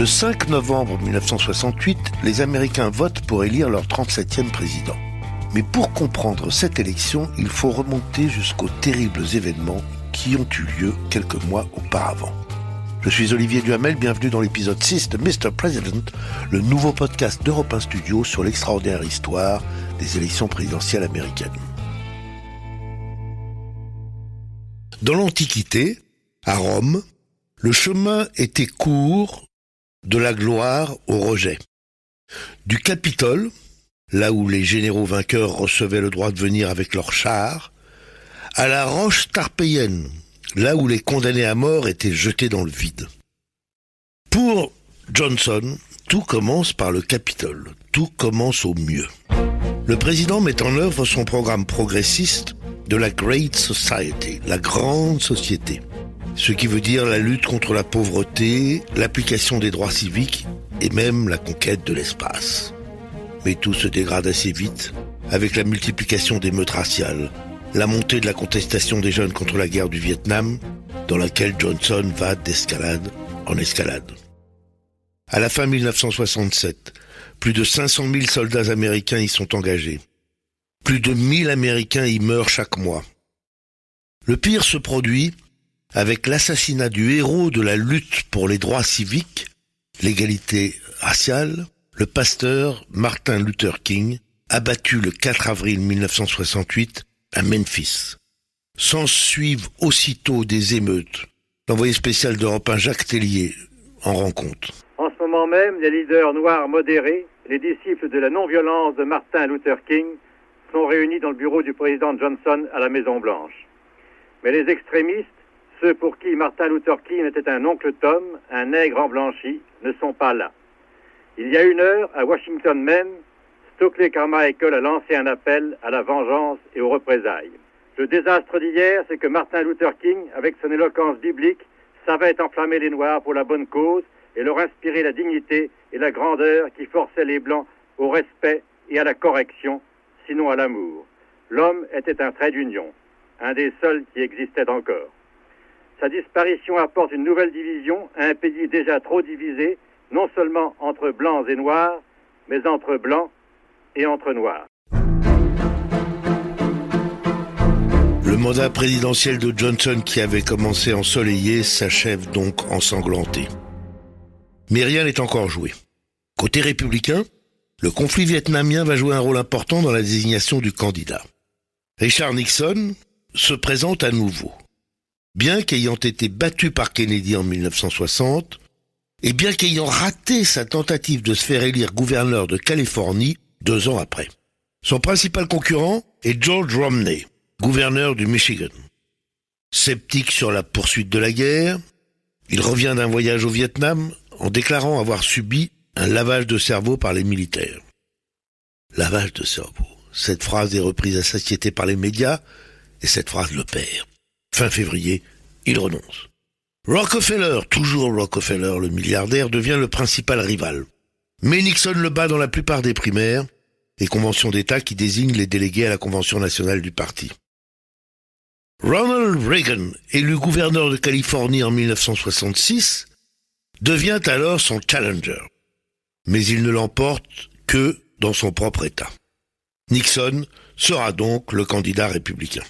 Le 5 novembre 1968, les Américains votent pour élire leur 37e président. Mais pour comprendre cette élection, il faut remonter jusqu'aux terribles événements qui ont eu lieu quelques mois auparavant. Je suis Olivier Duhamel, bienvenue dans l'épisode 6 de Mr. President, le nouveau podcast d'Europe 1 Studio sur l'extraordinaire histoire des élections présidentielles américaines. Dans l'Antiquité, à Rome, le chemin était court de la gloire au rejet. Du Capitole, là où les généraux vainqueurs recevaient le droit de venir avec leurs chars, à la roche tarpéienne, là où les condamnés à mort étaient jetés dans le vide. Pour Johnson, tout commence par le Capitole, tout commence au mieux. Le président met en œuvre son programme progressiste de la Great Society, la grande société, ce qui veut dire la lutte contre la pauvreté, l'application des droits civiques et même la conquête de l'espace. Mais tout se dégrade assez vite avec la multiplication des meutes raciales, la montée de la contestation des jeunes contre la guerre du Vietnam, dans laquelle Johnson va d'escalade en escalade. À la fin 1967, plus de 500 000 soldats américains y sont engagés. Plus de 1000 Américains y meurent chaque mois. Le pire se produit avec l'assassinat du héros de la lutte pour les droits civiques, l'égalité raciale, le pasteur Martin Luther King, abattu le 4 avril 1968 à Memphis. S'en suivent aussitôt des émeutes. L'envoyé spécial d'Europe 1 Jacques Tellier en rend compte. En ce moment même, les leaders noirs modérés, les disciples de la non-violence de Martin Luther King, sont réunis dans le bureau du président Johnson à la Maison-Blanche. Mais les extrémistes, ceux pour qui Martin Luther King était un oncle Tom, un nègre en blanchi, ne sont pas là. Il y a une heure, à Washington même, Stokely Carmichael a lancé un appel à la vengeance et aux représailles. Le désastre d'hier, c'est que Martin Luther King, avec son éloquence biblique, savait enflammer les Noirs pour la bonne cause et leur inspirer la dignité et la grandeur qui forçaient les Blancs au respect et à la correction, sinon à l'amour. L'homme était un trait d'union, un des seuls qui existait encore. Sa disparition apporte une nouvelle division à un pays déjà trop divisé, non seulement entre blancs et noirs, mais entre blancs et entre noirs. Le mandat présidentiel de Johnson qui avait commencé ensoleillé s'achève donc ensanglanté. Mais rien n'est encore joué. Côté républicain, le conflit vietnamien va jouer un rôle important dans la désignation du candidat. Richard Nixon se présente à nouveau bien qu'ayant été battu par Kennedy en 1960, et bien qu'ayant raté sa tentative de se faire élire gouverneur de Californie deux ans après. Son principal concurrent est George Romney, gouverneur du Michigan. Sceptique sur la poursuite de la guerre, il revient d'un voyage au Vietnam en déclarant avoir subi un lavage de cerveau par les militaires. Lavage de cerveau. Cette phrase est reprise à satiété par les médias et cette phrase le perd. Fin février, il renonce. Rockefeller, toujours Rockefeller le milliardaire, devient le principal rival. Mais Nixon le bat dans la plupart des primaires et conventions d'État qui désignent les délégués à la Convention nationale du parti. Ronald Reagan, élu gouverneur de Californie en 1966, devient alors son challenger. Mais il ne l'emporte que dans son propre État. Nixon sera donc le candidat républicain.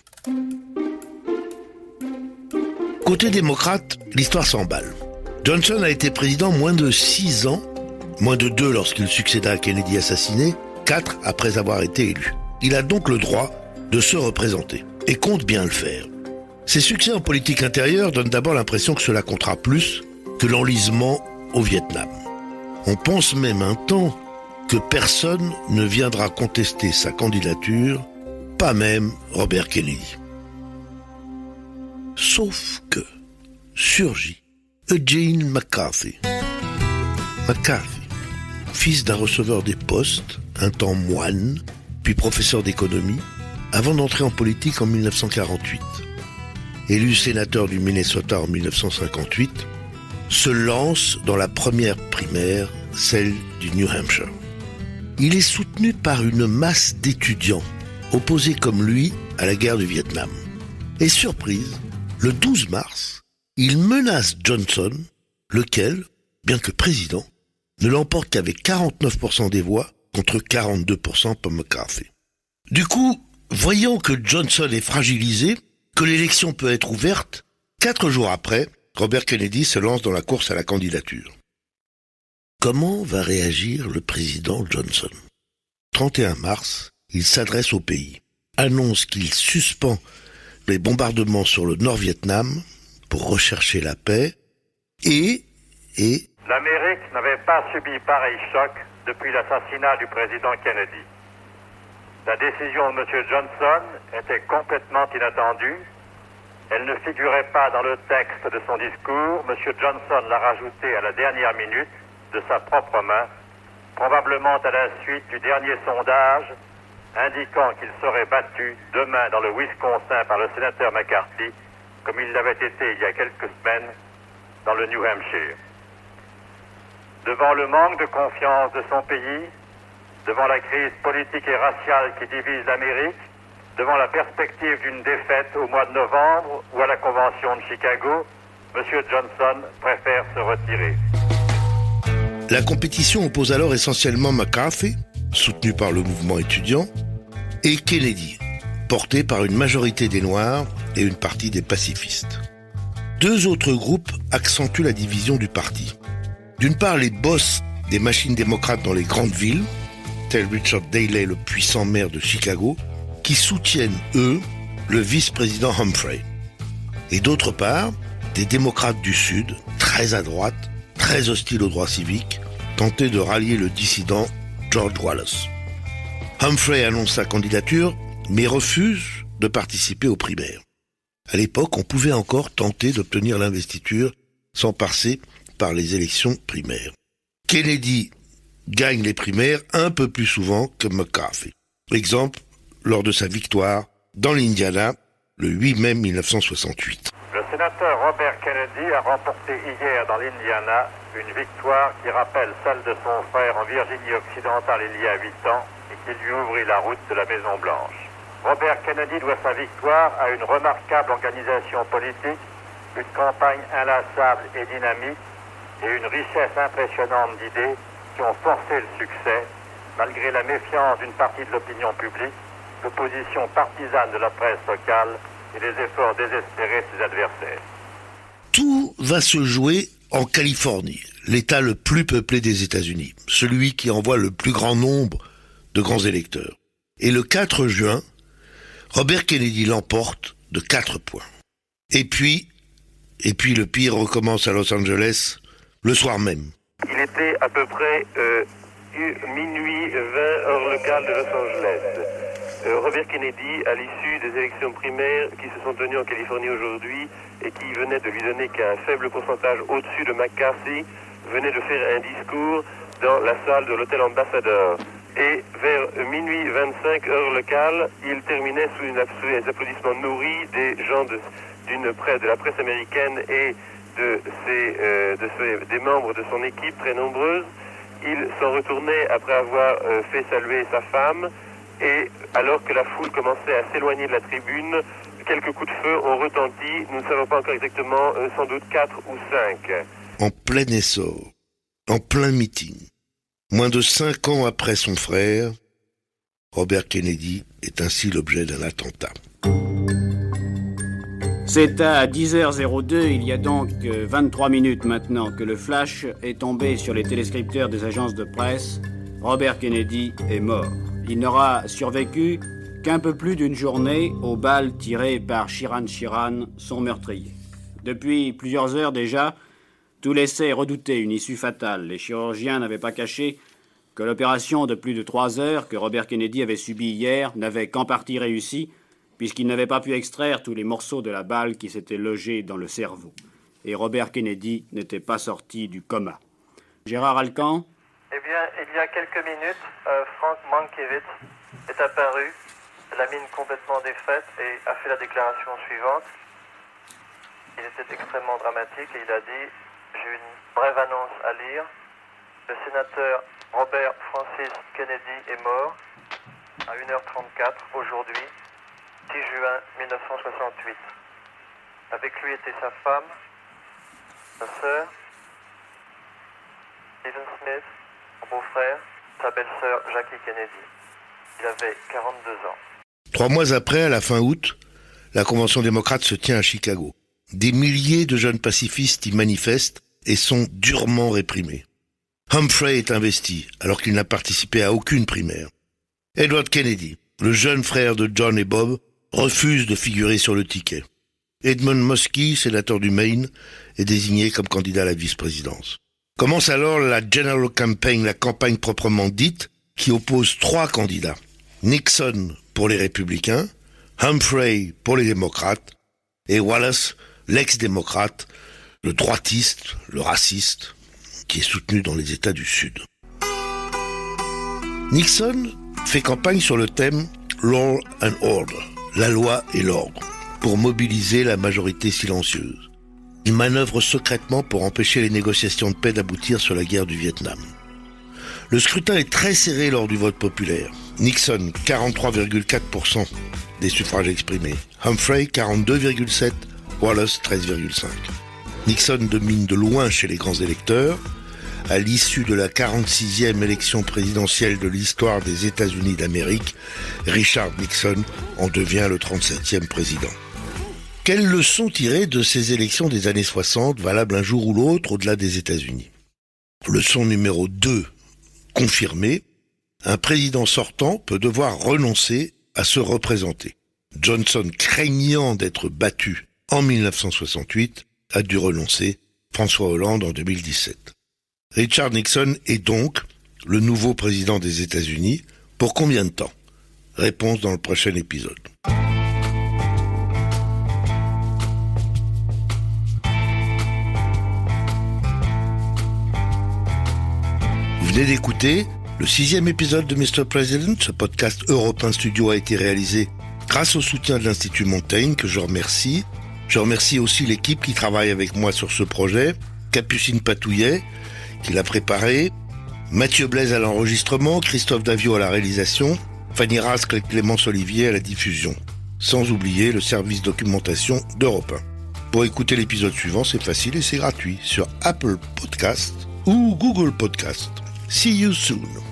Côté démocrate, l'histoire s'emballe. Johnson a été président moins de six ans, moins de deux lorsqu'il succéda à Kennedy assassiné, quatre après avoir été élu. Il a donc le droit de se représenter, et compte bien le faire. Ses succès en politique intérieure donnent d'abord l'impression que cela comptera plus que l'enlisement au Vietnam. On pense même un temps que personne ne viendra contester sa candidature, pas même Robert Kennedy. Sauf que surgit Eugene McCarthy. McCarthy, fils d'un receveur des postes, un temps moine, puis professeur d'économie, avant d'entrer en politique en 1948. Élu sénateur du Minnesota en 1958, se lance dans la première primaire, celle du New Hampshire. Il est soutenu par une masse d'étudiants, opposés comme lui à la guerre du Vietnam. Et surprise, le 12 mars, il menace Johnson, lequel, bien que président, ne l'emporte qu'avec 49% des voix contre 42% pour McCarthy. Du coup, voyant que Johnson est fragilisé, que l'élection peut être ouverte, quatre jours après, Robert Kennedy se lance dans la course à la candidature. Comment va réagir le président Johnson? 31 mars, il s'adresse au pays, annonce qu'il suspend les bombardements sur le Nord-Vietnam pour rechercher la paix et... et L'Amérique n'avait pas subi pareil choc depuis l'assassinat du président Kennedy. La décision de M. Johnson était complètement inattendue. Elle ne figurait pas dans le texte de son discours. M. Johnson l'a rajoutée à la dernière minute de sa propre main, probablement à la suite du dernier sondage indiquant qu'il serait battu demain dans le Wisconsin par le sénateur McCarthy, comme il l'avait été il y a quelques semaines dans le New Hampshire. Devant le manque de confiance de son pays, devant la crise politique et raciale qui divise l'Amérique, devant la perspective d'une défaite au mois de novembre ou à la Convention de Chicago, M. Johnson préfère se retirer. La compétition oppose alors essentiellement McCarthy, soutenu par le mouvement étudiant, et Kennedy, porté par une majorité des Noirs et une partie des pacifistes. Deux autres groupes accentuent la division du parti. D'une part, les boss des machines démocrates dans les grandes villes, tel Richard Daley, le puissant maire de Chicago, qui soutiennent, eux, le vice-président Humphrey. Et d'autre part, des démocrates du Sud, très à droite, très hostiles aux droits civiques, tentaient de rallier le dissident George Wallace. Humphrey annonce sa candidature, mais refuse de participer aux primaires. À l'époque, on pouvait encore tenter d'obtenir l'investiture sans passer par les élections primaires. Kennedy gagne les primaires un peu plus souvent que McCarthy. Exemple, lors de sa victoire dans l'Indiana le 8 mai 1968. Le sénateur Robert Kennedy a remporté hier dans l'Indiana une victoire qui rappelle celle de son frère en Virginie occidentale il y a huit ans et qui lui ouvrit la route de la Maison Blanche. Robert Kennedy doit sa victoire à une remarquable organisation politique, une campagne inlassable et dynamique et une richesse impressionnante d'idées qui ont forcé le succès, malgré la méfiance d'une partie de l'opinion publique, l'opposition partisane de la presse locale et les efforts désespérés de ses adversaires. Tout va se jouer en Californie, l'État le plus peuplé des États-Unis, celui qui envoie le plus grand nombre de grands électeurs. Et le 4 juin, Robert Kennedy l'emporte de 4 points. Et puis, et puis le pire recommence à Los Angeles le soir même. Il était à peu près euh, minuit 20 heure locale de Los Angeles. Euh, Robert Kennedy, à l'issue des élections primaires qui se sont tenues en Californie aujourd'hui et qui venaient de lui donner qu'un faible pourcentage au-dessus de McCarthy, venait de faire un discours dans la salle de l'hôtel Ambassadeur. Et vers minuit 25 heure locale, il terminait sous, des applaudissements nourris des gens de, d'une de la presse américaine et de, euh, de des membres de son équipe très nombreuses. Il s'en retournait après avoir euh, fait saluer sa femme et alors que la foule commençait à s'éloigner de la tribune, quelques coups de feu ont retenti, nous ne savons pas encore exactement, euh, sans doute quatre ou cinq. En plein essor, en plein meeting, moins de cinq ans après son frère, Robert Kennedy est ainsi l'objet d'un attentat. C'est à 10h02, il y a donc 23 minutes maintenant, que le flash est tombé sur les téléscripteurs des agences de presse. Robert Kennedy est mort. Il n'aura survécu qu'un peu plus d'une journée aux balles tirées par Shiran Shiran, son meurtrier. Depuis plusieurs heures déjà, tout laissait redouter une issue fatale. Les chirurgiens n'avaient pas caché que l'opération de plus de trois heures que Robert Kennedy avait subie hier n'avait qu'en partie réussi puisqu'il n'avait pas pu extraire tous les morceaux de la balle qui s'étaient logés dans le cerveau. Et Robert Kennedy n'était pas sorti du coma. Gérard Alcan Eh bien, il y a quelques minutes, euh, Frank Mankiewicz est apparu, la mine complètement défaite, et a fait la déclaration suivante. Il était extrêmement dramatique et il a dit J'ai une brève annonce à lire. Le sénateur Robert Francis Kennedy est mort à 1h34 aujourd'hui 6 juin 1968. Avec lui était sa femme, sa sœur, Stephen Smith, son beau-frère, sa belle-sœur Jackie Kennedy. Il avait 42 ans. Trois mois après, à la fin août, la Convention démocrate se tient à Chicago. Des milliers de jeunes pacifistes y manifestent et sont durement réprimés. Humphrey est investi alors qu'il n'a participé à aucune primaire. Edward Kennedy, le jeune frère de John et Bob, refuse de figurer sur le ticket. Edmund Muskie, sénateur du Maine, est désigné comme candidat à la vice-présidence. Commence alors la General Campaign, la campagne proprement dite, qui oppose trois candidats. Nixon pour les républicains, Humphrey pour les démocrates, et Wallace, l'ex-démocrate, le droitiste, le raciste, qui est soutenu dans les États du Sud. Nixon fait campagne sur le thème Law and Order, la loi et l'ordre, pour mobiliser la majorité silencieuse. Il manœuvre secrètement pour empêcher les négociations de paix d'aboutir sur la guerre du Vietnam. Le scrutin est très serré lors du vote populaire. Nixon, 43,4% des suffrages exprimés. Humphrey, 42,7%. Wallace, 13,5%. Nixon domine de loin chez les grands électeurs. À l'issue de la 46e élection présidentielle de l'histoire des États-Unis d'Amérique, Richard Nixon en devient le 37e président. Quelles leçons tirer de ces élections des années 60, valables un jour ou l'autre au-delà des États-Unis? Leçon numéro 2, confirmée, un président sortant peut devoir renoncer à se représenter. Johnson, craignant d'être battu en 1968, a dû renoncer, François Hollande en 2017. Richard Nixon est donc le nouveau président des États-Unis. Pour combien de temps? Réponse dans le prochain épisode. Vous venez d'écouter le sixième épisode de Mr. President. Ce podcast Européen Studio a été réalisé grâce au soutien de l'Institut Montaigne, que je remercie. Je remercie aussi l'équipe qui travaille avec moi sur ce projet, Capucine Patouillet, qui l'a préparé, Mathieu Blaise à l'enregistrement, Christophe Davio à la réalisation, Fanny Rascle et Clémence Olivier à la diffusion. Sans oublier le service documentation d'Europe 1. Pour écouter l'épisode suivant, c'est facile et c'est gratuit sur Apple Podcast ou Google Podcast. See you soon.